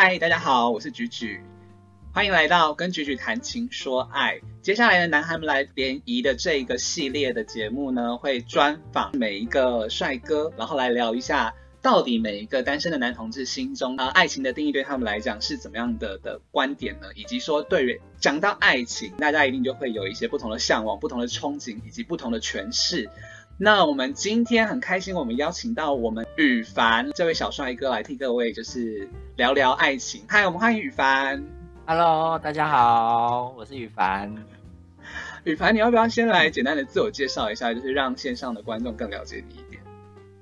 嗨，大家好，我是菊菊，欢迎来到跟菊菊谈情说爱。接下来的男孩们来联谊的这个系列的节目呢，会专访每一个帅哥，然后来聊一下到底每一个单身的男同志心中啊，爱情的定义对他们来讲是怎么样的的观点呢？以及说，对于讲到爱情，大家一定就会有一些不同的向往、不同的憧憬以及不同的诠释。那我们今天很开心，我们邀请到我们羽凡这位小帅哥来替各位就是聊聊爱情。嗨，我们欢迎羽凡。Hello，大家好，我是羽凡。羽凡，你要不要先来简单的自我介绍一下，就是让线上的观众更了解你一点？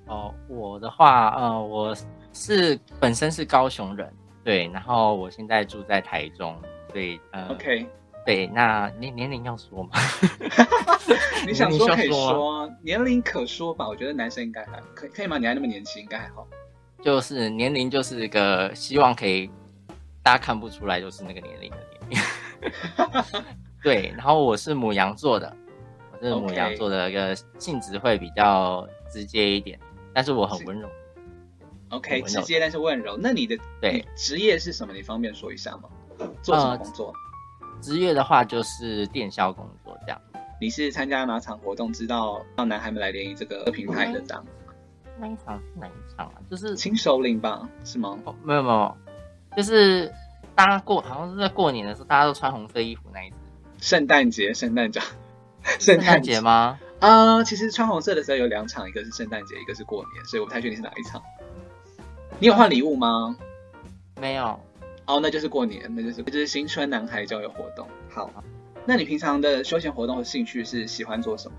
哦，我的话，呃，我是本身是高雄人，对，然后我现在住在台中，对，呃 OK，对，那年年龄要说吗？你想说可以说说，年龄可说吧？我觉得男生应该还可以，可以吗？你还那么年轻，应该还好。就是年龄就是一个希望可以大家看不出来就是那个年龄的年龄。对，然后我是母羊座的，我是母羊座的一个性质会比较直接一点，但是我很温柔。OK，直接但是温柔。那你的对职业是什么？你方便说一下吗？做什么呃工作？职业的话就是电销工作这样。你是参加哪场活动，知道让男孩们来联谊这个平台的这样？那一场是哪一场啊？就是亲手领吧，是吗？哦，没有没有，就是大家过好像是在过年的时候，大家都穿红色衣服那一次。圣诞节，圣诞节，圣诞节吗？啊、其实穿红色的时候有两场，一个是圣诞节，一个是过年，所以我不太确定是哪一场。你有换礼物吗？没有，哦，那就是过年，那就是就是新春男孩交友活动。好，那你平常的休闲活动和兴趣是喜欢做什么？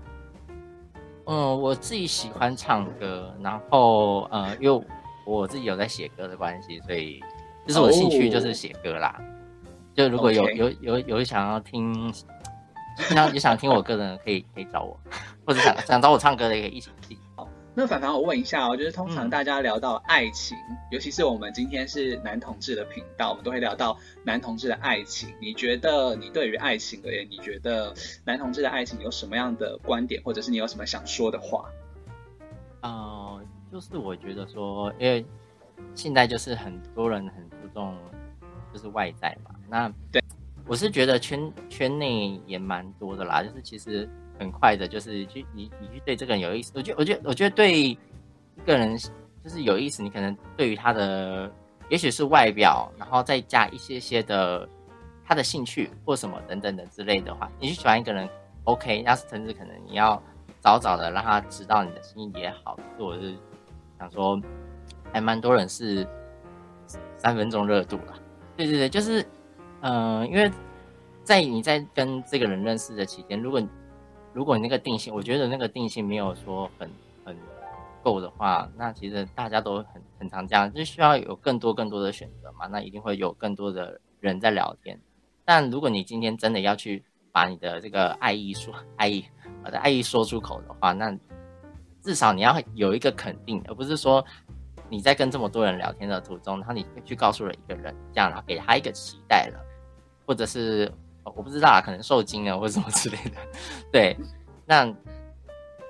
嗯，我自己喜欢唱歌，然后呃，因为我自己有在写歌的关系，所以就是我的兴趣就是写歌啦。就如果有有有有想要听，想有想听我歌的人可以可以找我，或者想想找我唱歌的也可以一起一起。那反凡，我问一下哦，就是通常嗯大家聊到爱情，尤其是我们今天是男同志的频道，我们都会聊到男同志的爱情。你觉得你对于爱情而言，你觉得男同志的爱情有什么样的观点，或者是你有什么想说的话？呃，就是我觉得说，因为现在就是很多人很注重就是外在嘛，那对，我是觉得圈圈内也蛮多的啦，就是其实很快的，就是去你你去对这个人有意思，我觉得我觉得我觉得对一个人就是有意思，你可能对于他的也许是外表，然后再加一些些的他的兴趣或什么等等的之类的话，你去喜欢一个人，OK，那是甚至可能你要早早的让他知道你的心意也好，可是我是想说，还蛮多人是三分钟热度啦。对对对，就是，嗯、因为在你在跟这个人认识的期间，如果你如果你那个定性，我觉得那个定性没有说很很够的话，那其实大家都很很常这样，就需要有更多更多的选择嘛，那一定会有更多的人在聊天。但如果你今天真的要去把你的这个爱意说爱意，我的爱意说出口的话，那至少你要有一个肯定，而不是说你在跟这么多人聊天的途中，然后你去告诉了一个人这样，然后给他一个期待了，或者是我不知道啊，可能受惊了或者什么之类的，对，那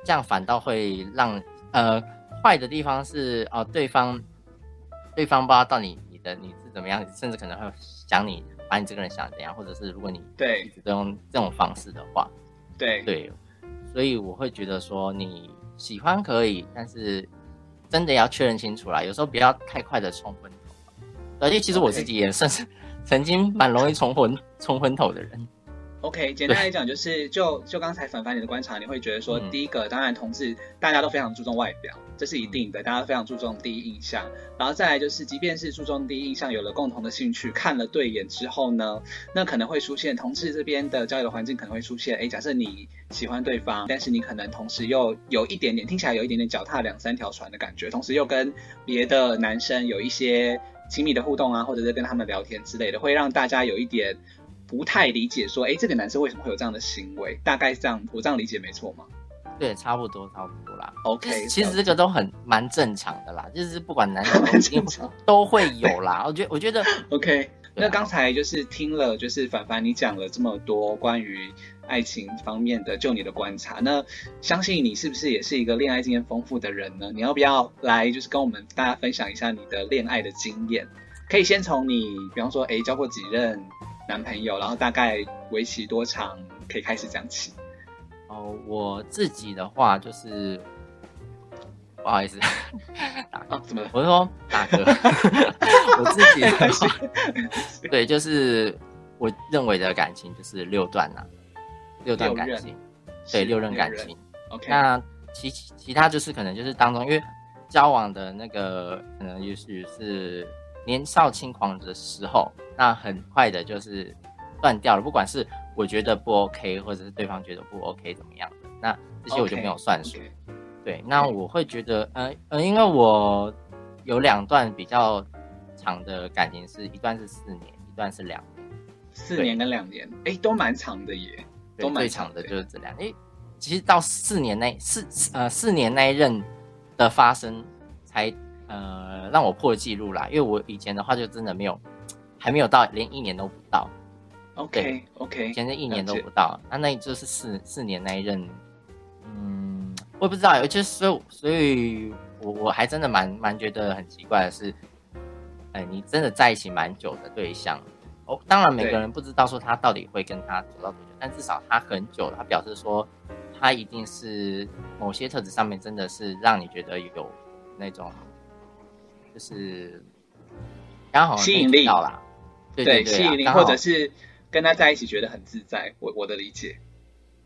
这样反倒会让呃坏的地方是哦、对方对方不知道到底你的你是怎么样，甚至可能会想你把你这个人想怎样，或者是如果你对一直都用这种方式的话，对。对，所以我会觉得说你喜欢可以，但是真的要确认清楚啦。有时候不要太快的冲昏头，而且其实我自己也算是曾经蛮容易冲昏冲昏头的人。OK，简单来讲就是，就就刚才凡凡你的观察，你会觉得说，嗯第一个当然同志大家都非常注重外表，这是一定的，大家都非常注重第一印象。然后再来就是，即便是注重第一印象，有了共同的兴趣，看了对眼之后呢，那可能会出现同志这边的交友的环境可能会出现，哎，假设你喜欢对方，但是你可能同时又有一点点听起来有一点点脚踏两三条船的感觉，同时又跟别的男生有一些亲密的互动啊，或者是跟他们聊天之类的，会让大家有一点。不太理解说，哎，这个男生为什么会有这样的行为？大概是这样，我这样理解没错吗对，差不多差不多啦。？OK，其实了这个都很蛮正常的啦，就是不管男女 蛮都会有啦。我觉得我觉得 OK，啊那刚才就是听了，就是凡凡你讲了这么多关于爱情方面的，就你的观察，那相信你是不是也是一个恋爱经验丰富的人呢？你要不要来就是跟我们大家分享一下你的恋爱的经验？可以先从你，比方说，哎，交过几任男朋友，然后大概为期多长，可以开始讲起。哦，我自己的话就是，不好意思，啊，怎么了？我是说大哥，我自己的话，对，就是我认为的感情就是六段呐，六段感情，对，六任感情。OK，那其其他就是可能就是当中，因为交往的那个可能也许是年少轻狂的时候，那很快的就是断掉了。不管是我觉得不 OK，或者是对方觉得不 OK，怎么样的，那这些我就没有算数。对，那我会觉得，呃呃，因为我有两段比较长的感情，是一段是四年，一段是两年。四年跟两年，哎，都蛮长的耶，都最长的，就是这两。因为。其实到四年那四呃四年那一任的发生，才呃让我破纪录啦。因为我以前的话就真的没有，还没有到连一年都不到。OK OK，以前是一年都不到，那那就是四四年那一任，嗯，我也不知道，就是所以所以我我还真的蛮蛮觉得很奇怪的是，哎，你真的在一起蛮久的对象，哦，当然每个人不知道说他到底会跟他走到但至少他很久，他表示说。他一定是某些特质上面真的是让你觉得有那种，就是刚好吸引力到啦，对对吸引力，或者是跟他在一起觉得很自在。我我的理解，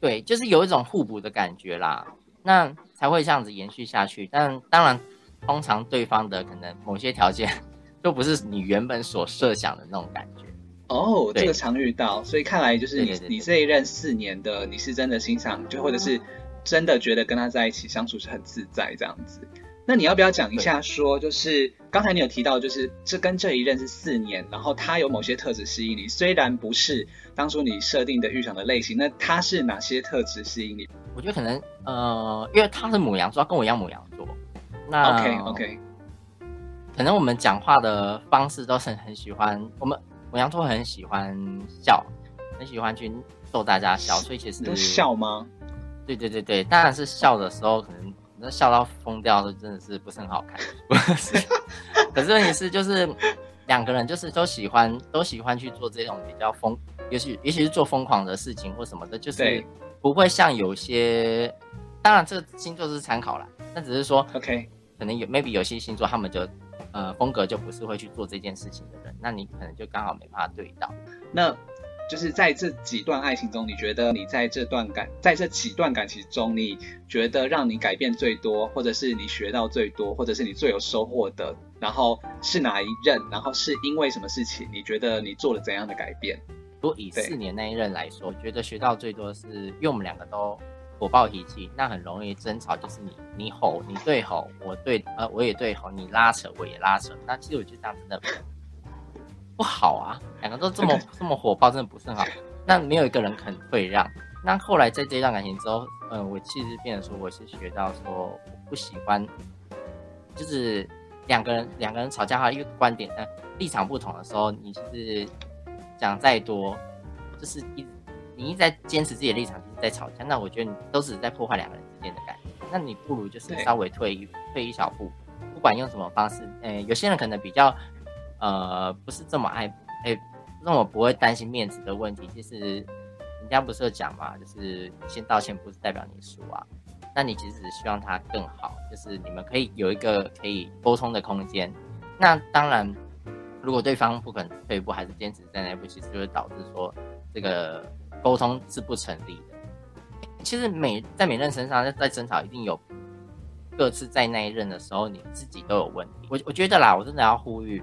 对，就是有一种互补的感觉啦，那才会这样子延续下去。但当然，通常对方的可能某些条件 都不是你原本所设想的那种感觉。哦，这个常遇到，所以看来就是你你这一任四年的，你是真的欣赏，就或者是真的觉得跟他在一起相处是很自在这样子。那你要不要讲一下，说就是刚才你有提到，就是这跟这一任是四年，然后他有某些特质吸引你，虽然不是当初你设定的预想的类型，那他是哪些特质吸引你？我觉得可能呃，因为他是母羊座，跟我一样母羊座。那 OK OK，可能我们讲话的方式都是很喜欢我们。我羊座很喜欢笑，很喜欢去逗大家笑，所以其实都笑吗？对对对对，当然是笑的时候，可能那笑到疯掉的，真的是不是很好看。可是问题是，就是两个人就是都喜欢都喜欢去做这种比较疯，也许也许是做疯狂的事情或什么的，就是不会像有些，当然这个星座是参考啦，那只是说，OK，可能有 maybe 有些星座他们就。呃，风格就不是会去做这件事情的人，那你可能就刚好没办法对到。那就是在这几段爱情中，你觉得你在这段感，在这几段感情中，你觉得让你改变最多，或者是你学到最多，或者是你最有收获的，然后是哪一任？然后是因为什么事情？你觉得你做了怎样的改变？如果以四年那一任来说，我觉得学到最多是，因为我们两个都。火爆脾气，那很容易争吵，就是你你吼，你对吼，我对呃我也对吼，你拉扯我也拉扯，那其实我觉得这样真的不好啊，两个都这么 这么火爆，真的不是很好。那没有一个人肯退让。那后来在这段感情之后，嗯，我其实变得说，我是学到说，我不喜欢，就是两个人两个人吵架哈，一个观点呃立场不同的时候，你就是讲再多，就是一。你一直在坚持自己的立场，就是在吵架。那我觉得你都是在破坏两个人之间的感情。那你不如就是稍微退一退一小步，不管用什么方式。呃，有些人可能比较呃不是这么爱，哎，那我不会担心面子的问题。其实人家不是讲嘛，就是先道歉不是代表你输啊。那你其实只希望他更好，就是你们可以有一个可以沟通的空间。那当然，如果对方不肯退一步，还是坚持在那一步，其实就会导致说这个。沟通是不成立的。其实每在每任身上在在争吵，一定有各自在那一任的时候，你自己都有问题。我我觉得啦，我真的要呼吁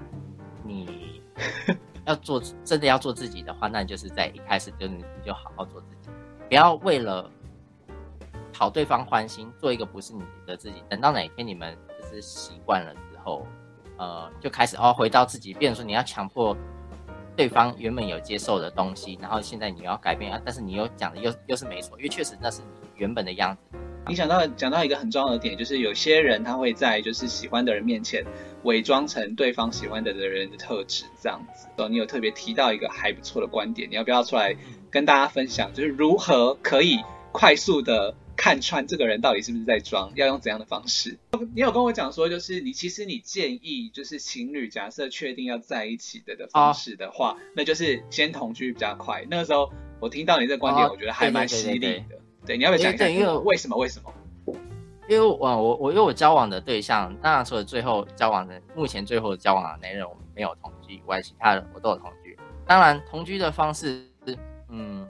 你要做真的要做自己的话，那你就是在一开始就你就好好做自己，不要为了讨对方欢心，做一个不是你的自己。等到哪一天你们就是习惯了之后，呃，就开始哦回到自己，变成说你要强迫。对方原本有接受的东西，然后现在你要改变啊，但是你又讲的又又是没错，因为确实那是你原本的样子。你讲到讲到一个很重要的点，就是有些人他会在就是喜欢的人面前伪装成对方喜欢的的人的特质，这样子。哦，你有特别提到一个还不错的观点，你要不要出来跟大家分享？就是如何可以快速的看穿这个人到底是不是在装，要用怎样的方式？你有跟我讲说，就是你其实你建议，就是情侣假设确定要在一起的的方式的话，那就是先同居比较快。那个时候我听到你这个观点，我觉得还蛮犀利的。对，你要不要讲一下？因为为什么？为什么？因为我我我因为我交往的对象，当然除了最后交往的目前最后交往的那人我们没有同居以外，其他的我都有同居。当然同居的方式，嗯，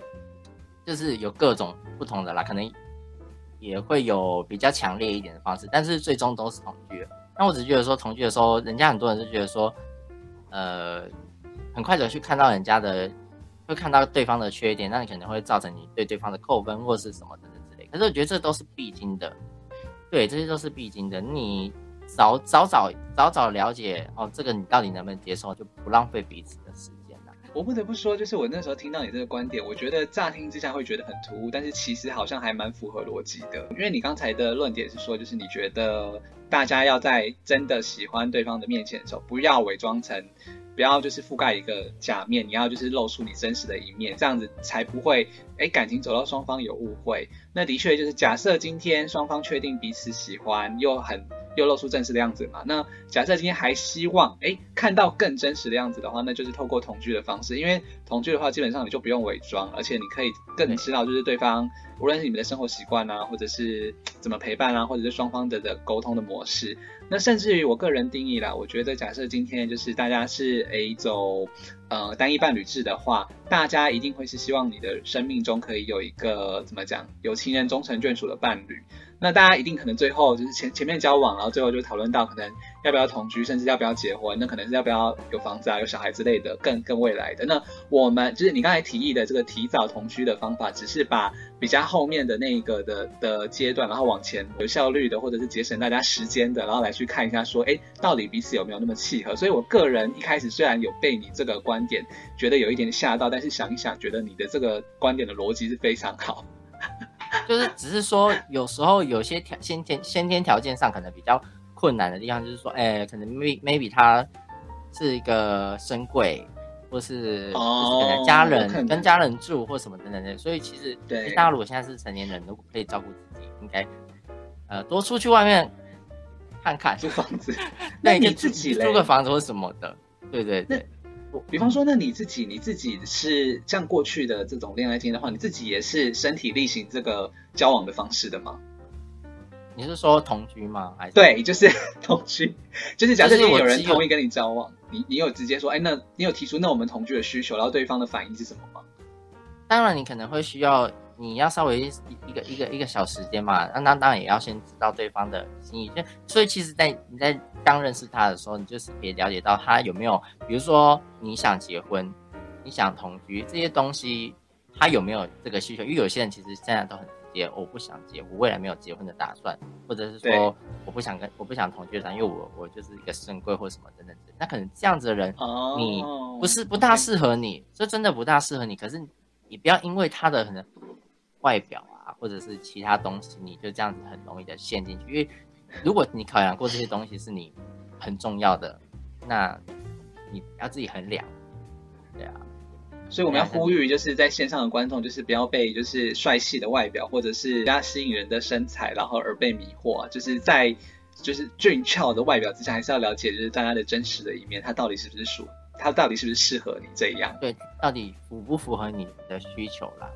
就是有各种不同的啦，可能也会有比较强烈一点的方式，但是最终都是同居。那我只觉得说同居的时候，人家很多人是觉得说，呃，很快的去看到人家的，会看到对方的缺点，那你可能会造成你对对方的扣分或是什么等等之类。可是我觉得这都是必经的。对，这些都是必经的。你早早早早早了解哦，这个你到底能不能接受，就不浪费彼此的时间。我不得不说，就是我那时候听到你这个观点，我觉得乍听之下会觉得很突兀，但是其实好像还蛮符合逻辑的。因为你刚才的论点是说，就是你觉得大家要在真的喜欢对方的面前的时候，不要伪装成。不要就是覆盖一个假面，你要就是露出你真实的一面，这样子才不会哎感情走到双方有误会。那的确就是假设今天双方确定彼此喜欢，又很又露出真实的样子嘛。那假设今天还希望哎看到更真实的样子的话，那就是透过同居的方式，因为同居的话基本上你就不用伪装，而且你可以更知道就是对方无论是你们的生活习惯啊，或者是怎么陪伴啊，或者是双方的的沟通的模式。那甚至于我个人定义啦，我觉得假设今天就是大家是诶走呃单一伴侣制的话，大家一定会是希望你的生命中可以有一个怎么讲有情人终成眷属的伴侣。那大家一定可能最后就是前前面交往，然后最后就讨论到可能要不要同居，甚至要不要结婚，那可能是要不要有房子啊、有小孩之类的，更更未来的。那我们就是你刚才提议的这个提早同居的方法，只是把比较后面的那一个的的阶段，然后往前有效率的，或者是节省大家时间的，然后来去看一下说，哎，到底彼此有没有那么契合。所以我个人一开始虽然有被你这个观点觉得有一点吓到，但是想一想，觉得你的这个观点的逻辑是非常好。就是只是说，有时候有些条先天先天条件上可能比较困难的地方，就是说，哎，可能 maybe maybe 他是一个深贵，或是可能家人跟家人住或什么等等的，所以其实对大家如果现在是成年人，如果可以照顾自己，应该呃多出去外面看看租房子，那你自己租个房子或什么的，对对对。比方说，那你自己你自己是像过去的这种恋爱经验的话，你自己也是身体力行这个交往的方式的吗？你是说同居吗？还是对，就是 同居，就是假设有人同意跟你交往，你你有直接说，哎，那你有提出那我们同居的需求，然后对方的反应是什么吗？当然，你可能会需要。你要稍微一一个一个一个小时间嘛，那那当然也要先知道对方的心意。就所以其实，在你在刚认识他的时候，你就是可以了解到他有没有，比如说你想结婚，你想同居这些东西，他有没有这个需求？因为有些人其实现在都很直接，我不想结，我未来没有结婚的打算，或者是说我不想跟我不想同居的，因为我我就是一个深贵或什么等等的。那可能这样子的人，你不是不大适合你，这真的不大适合你。可是你不要因为他的可能。外表啊，或者是其他东西，你就这样子很容易的陷进去。因为如果你考量过这些东西是你很重要的，那你要自己衡量。对啊，所以我们要呼吁，就是在线上的观众，就是不要被就是帅气的外表或者是比较吸引人的身材，然后而被迷惑。就是在就是俊俏的外表之下，还是要了解就是大家的真实的一面，他到底是不是属，他到底是不是适合你这样？对，到底符不符合你的需求啦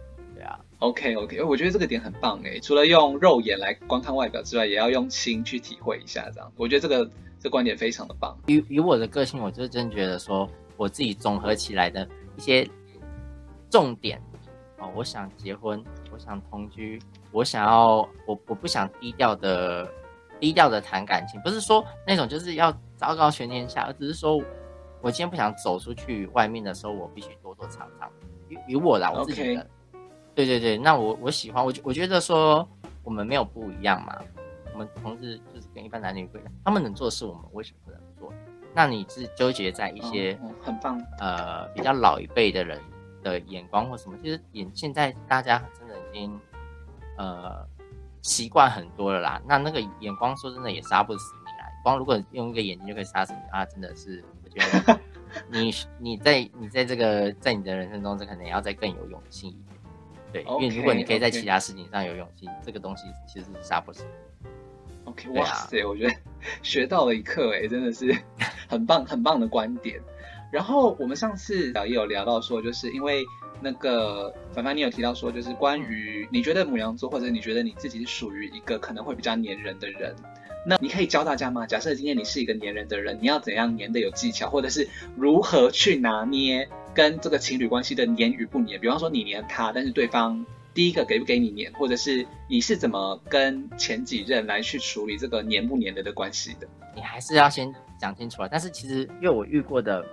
？OK OK，我觉得这个点很棒哎，除了用肉眼来观看外表之外，也要用心去体会一下，这样我觉得这个这观点非常的棒。以以我的个性，我就真觉得说，我自己综合起来的一些重点哦，我想结婚，我想同居，我想要我我不想低调的低调的谈感情，不是说那种就是要昭告全天下，而只是说我今天不想走出去外面的时候，我必须躲躲藏藏。以以我啦，我自己的。对对对，那我我喜欢我我觉得说我们没有不一样嘛，我们同时就是跟一般男女不一样，他们能做的事我们为什么不能做？那你是纠结在一些很棒呃比较老一辈的人的眼光或什么？其实眼现在大家真的已经呃习惯很多了啦。那那个眼光说真的也杀不死你来，光如果用一个眼睛就可以杀死你啊，真的是我觉得 你你在你在这个在你的人生中，这可能要再更有勇气一点。对，因为如果你可以在其他事情上有勇气，这个东西其实是杀不死。OK，哇塞，我觉得 学到了一课，哎，真的是 很棒很棒的观点。然后我们上次也有聊到说，就是因为那个凡凡，你有提到说，就是关于你觉得母羊座，或者你觉得你自己是属于一个可能会比较粘人的人，那你可以教大家吗？假设今天你是一个粘人的人，你要怎样粘的有技巧，或者是如何去拿捏跟这个情侣关系的黏与不黏？比方说你黏他，但是对方第一个给不给你黏，或者是你是怎么跟前几任来去处理这个黏不黏的的关系的？你还是要先讲清楚了。但是其实因为我遇过的。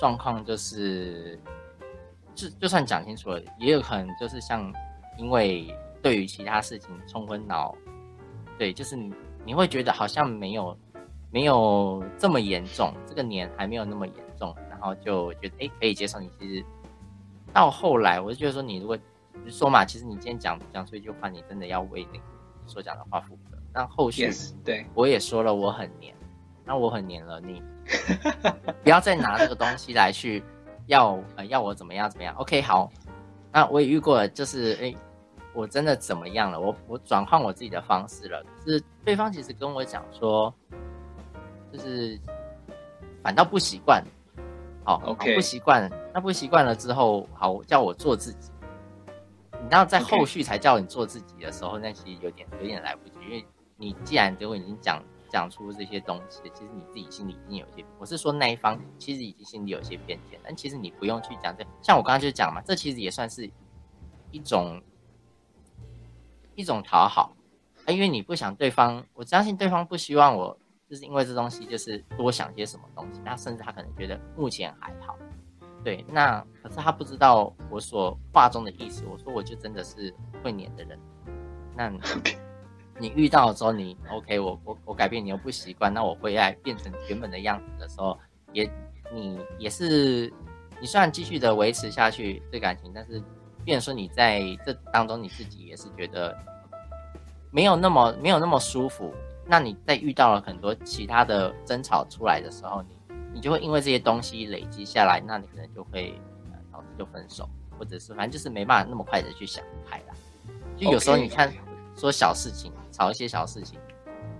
状况就是，就就算讲清楚了，也有可能就是像，因为对于其他事情冲昏脑，对，就是你你会觉得好像没有没有这么严重，这个年还没有那么严重，然后就觉得哎可以接受。你其实到后来，我就觉得说，你如果说嘛，其实你今天讲讲出一句话，你真的要为那个所讲的话负责。那后续对我也说了，我很黏，那我很黏了你。不要再拿这个东西来去要呃要我怎么样怎么样？OK 好，那我也遇过，就是哎，我真的怎么样了？我我转换我自己的方式了，是对方其实跟我讲说，就是反倒不习惯，好，OK 不习惯，那不习惯了之后，好叫我做自己，你要在后续才叫你做自己的时候，那其实有点有点来不及，因为你既然给我已经讲。讲出这些东西，其实你自己心里已经有一些，我是说那一方其实已经心里有一些偏见，但其实你不用去讲这，像我刚刚就讲嘛，这其实也算是一种一种讨好，因为你不想对方，我相信对方不希望我，就是因为这东西就是多想些什么东西，那甚至他可能觉得目前还好，对，那可是他不知道我所话中的意思，我说我就真的是会黏的人，那。你遇到的时候，你 OK，我我我改变，你又不习惯，那我会来变成原本的样子的时候，也你也是，你虽然继续的维持下去这感情，但是，变说你在这当中你自己也是觉得没有那么没有那么舒服，那你在遇到了很多其他的争吵出来的时候，你你就会因为这些东西累积下来，那你可能就会导致就分手，或者是反正就是没办法那么快的去想开了，就有时候你看说小事情。吵一些小事情，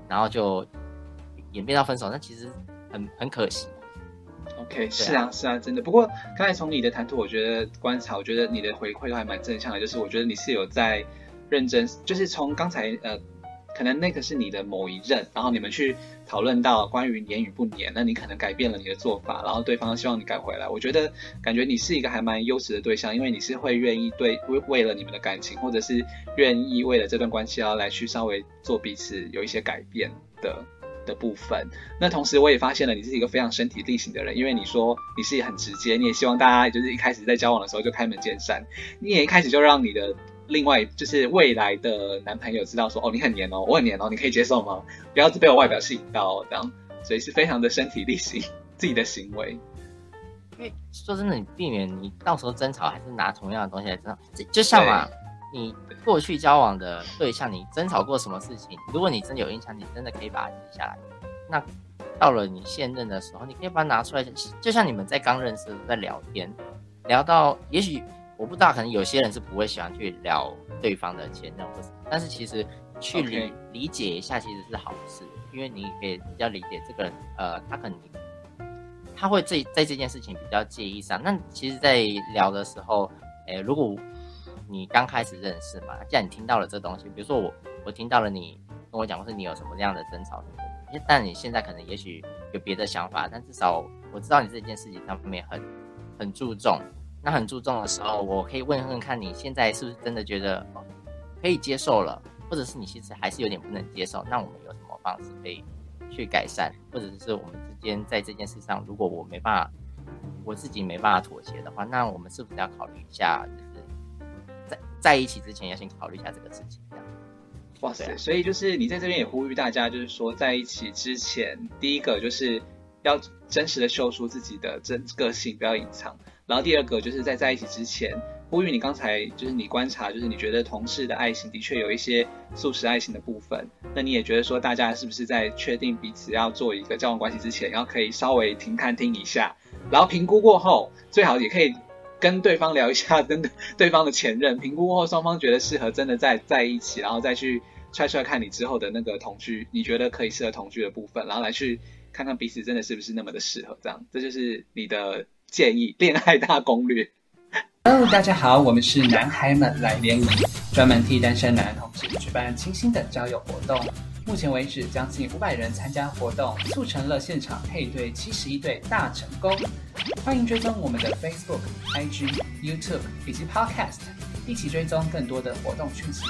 然后就演变到分手，那其实很很可惜。OK，是啊，是啊，真的。不过刚才从你的谈吐，我觉得观察，我觉得你的回馈都还蛮正向的，就是我觉得你是有在认真，就是从刚才呃。可能那个是你的某一任，然后你们去讨论到关于黏与不黏，那你可能改变了你的做法，然后对方希望你改回来。我觉得感觉你是一个还蛮优质的对象，因为你是会愿意对为为了你们的感情，或者是愿意为了这段关系要来去稍微做彼此有一些改变的的部分。那同时我也发现了你是一个非常身体力行的人，因为你说你是很直接，你也希望大家就是一开始在交往的时候就开门见山，你也一开始就让你的。另外就是未来的男朋友知道说哦你很黏哦我很黏哦你可以接受吗？不要被我外表吸引到这样，所以是非常的身体力行自己的行为。因为说真的，你避免你到时候争吵还是拿同样的东西来争吵，就就像嘛，你过去交往的对象，你争吵过什么事情？如果你真的有印象，你真的可以把它记下来。那到了你现任的时候，你可以把它拿出来，就像你们在刚认识在聊天，聊到也许。我不知道，可能有些人是不会喜欢去聊对方的前任或什么，但是其实去理理解一下其实是好事，因为你可以比较理解这个人，呃，他可能他会这在这件事情比较介意上。那其实，在聊的时候，诶，如果你刚开始认识嘛，既然你听到了这东西，比如说我我听到了你跟我讲说你有什么样的争吵什么的，但你现在可能也许有别的想法，但至少我知道你这件事情上面很很注重。那很注重的时候，我可以问问看你现在是不是真的觉得可以接受了，或者是你其实还是有点不能接受？那我们有什么方式可以去改善，或者是我们之间在这件事上，如果我没办法，我自己没办法妥协的话，那我们是不是要考虑一下，就是在在一起之前要先考虑一下这个事情？这样。哇塞！所以就是你在这边也呼吁大家，就是说在一起之前，第一个就是要真实的秀出自己的真个性，不要隐藏。然后第二个就是在在一起之前，呼吁你刚才就是你观察，就是你觉得同事的爱情的确有一些素食爱情的部分，那你也觉得说大家是不是在确定彼此要做一个交往关系之前，然后可以稍微停看听一下，然后评估过后，最好也可以跟对方聊一下，跟对方的前任评估过后，双方觉得适合，真的在在一起，然后再去揣揣看你之后的那个同居，你觉得可以适合同居的部分，然后来去看看彼此真的是不是那么的适合，这样，这就是你的建议，恋爱大攻略。Hello，大家好，我们是男孩们来联谊，专门替单身男同志举办清新的交友活动。目前为止，将近五百人参加活动，促成了现场配对七十一对大成功。欢迎追踪我们的 Facebook、IG、YouTube 以及 Podcast，一起追踪更多的活动讯息。